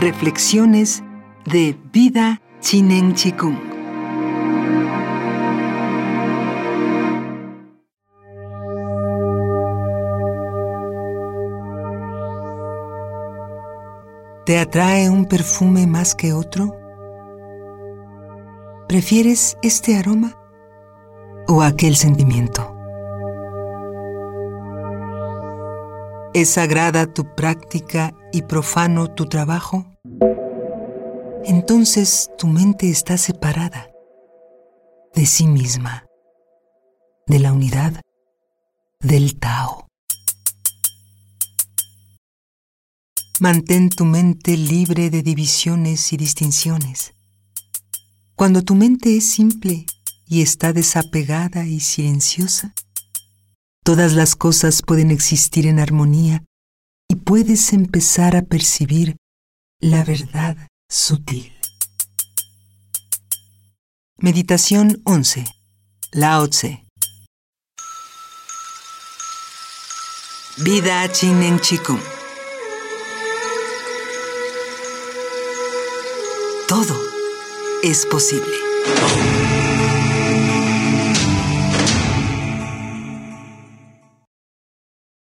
Reflexiones de Vida Chinen Chikung. ¿Te atrae un perfume más que otro? ¿Prefieres este aroma o aquel sentimiento? ¿Es sagrada tu práctica y profano tu trabajo? Entonces tu mente está separada de sí misma, de la unidad del Tao. Mantén tu mente libre de divisiones y distinciones. Cuando tu mente es simple y está desapegada y silenciosa, Todas las cosas pueden existir en armonía y puedes empezar a percibir la verdad sutil. Meditación 11. Lao Tse. Vida Chinen Chikung. Todo es posible.